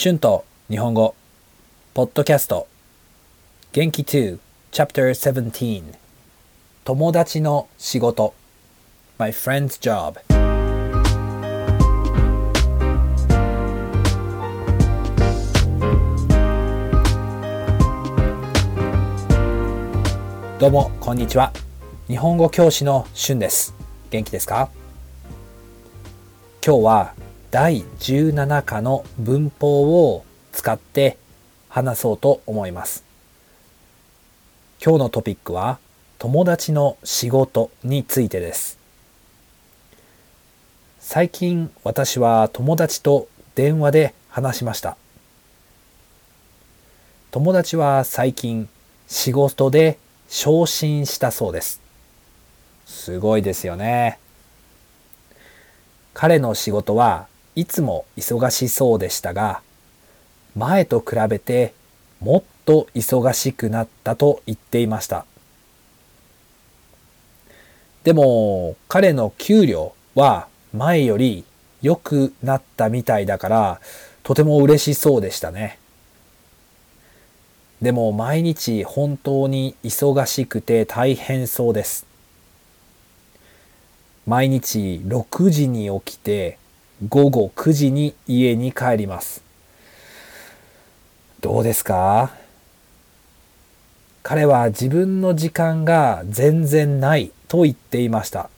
春と日本語ポッドキャスト。元気2 Chapter 17友達の仕事。My friend's job どうもこんにちは。日本語教師の春です。元気ですか？今日は第17課の文法を使って話そうと思います。今日のトピックは友達の仕事についてです。最近私は友達と電話で話しました。友達は最近仕事で昇進したそうです。すごいですよね。彼の仕事はいつも忙しそうでしたが前と比べてもっと忙しくなったと言っていました。でも彼の給料は前より良くなったみたいだからとても嬉しそうでしたね。でも毎日本当に忙しくて大変そうです。毎日6時に起きて午後9時に家に帰ります。どうですか？彼は自分の時間が全然ないと言っていました。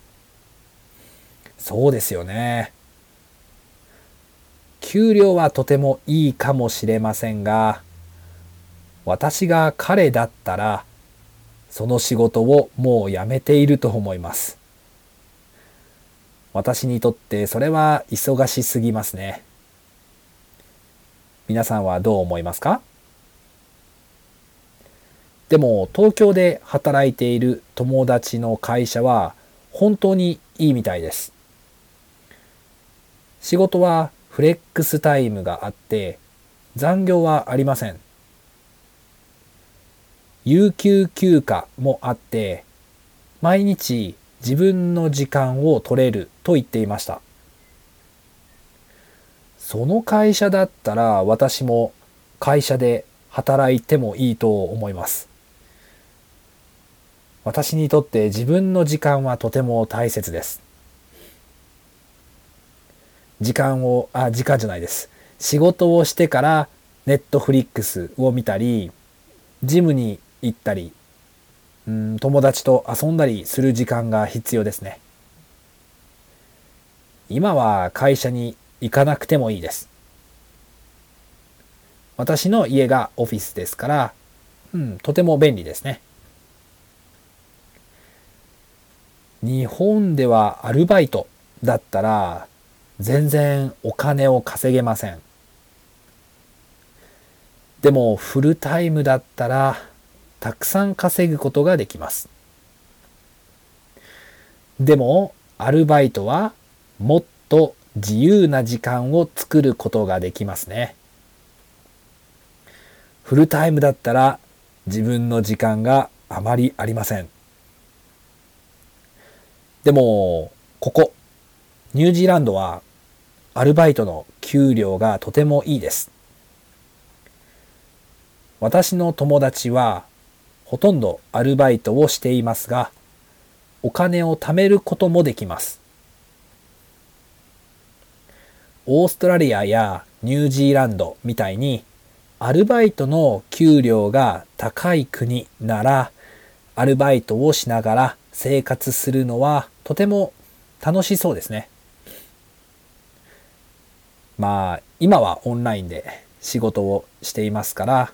そうですよね。給料はとてもいいかもしれませんが私が彼だったらその仕事をもう辞めていると思います。私にとってそれは忙しすぎますね。皆さんはどう思いますか？でも東京で働いている友達の会社は本当にいいみたいです。仕事はフレックスタイムがあって残業はありません。有給休暇もあって毎日自分の時間を取れると言っていました。その会社だったら私も会社で働いてもいいと思います。私にとって自分の時間はとても大切です。時間をあ時間じゃないです。仕事をしてからネットフリックスを見たりジムに行ったりうん友達と遊んだりする時間が必要ですね。今は会社に行かなくてもいいです。私の家がオフィスですから、うん、とても便利ですね。日本ではアルバイトだったら全然お金を稼げません。でもフルタイムだったらたくさん稼ぐことができます。でもアルバイトはもっと自由な時間を作ることができますね。フルタイムだったら自分の時間があまりありません。でもここニュージーランドはアルバイトの給料がとてもいいです。私の友達はほとんどアルバイトをしていますがお金を貯めることもできますオーストラリアやニュージーランドみたいにアルバイトの給料が高い国ならアルバイトをしながら生活するのはとても楽しそうですね。まあ今はオンラインで仕事をしていますから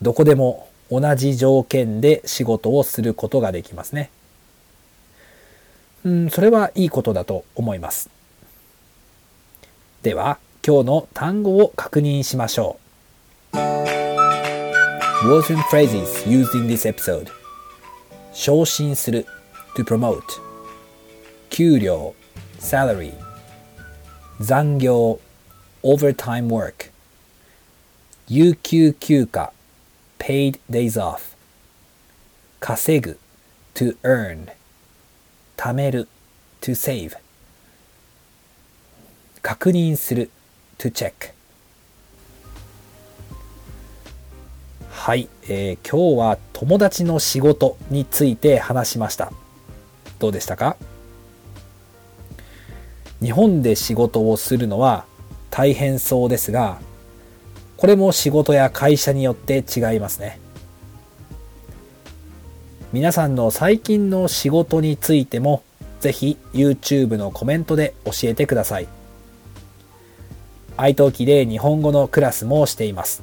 どこでも同じ条件で仕事をすることができますね。うん、それはいいことだと思います。では今日の単語を確認しましょう。Words and phrases used in this episode. 昇進する。To promote. 給料。salary. 残業。overtime work. 有給休暇。paid days off. 稼ぐ to earn. 貯める to save. 確認する to check. はい、えー、今日は友達の仕事について話しました。どうでしたか？日本で仕事をするのは大変そうですがこれも仕事や会社によって違いますね。皆さんの最近の仕事についてもぜひ YouTube のコメントで教えてください。iTalki で日本語のクラスもしています。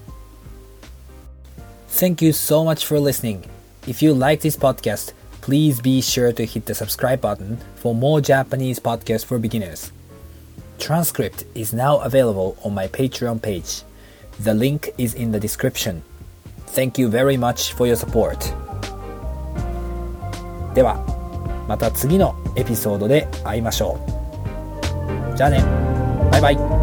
Thank you so much for listening. If you like this podcast, please be sure to hit the subscribe button for more Japanese podcasts for beginners. Transcript is now available on my Patreon page. The link is in the description. Thank you very much for your support. では、また次のエピソードで会いましょう。じゃあね。バイバイ。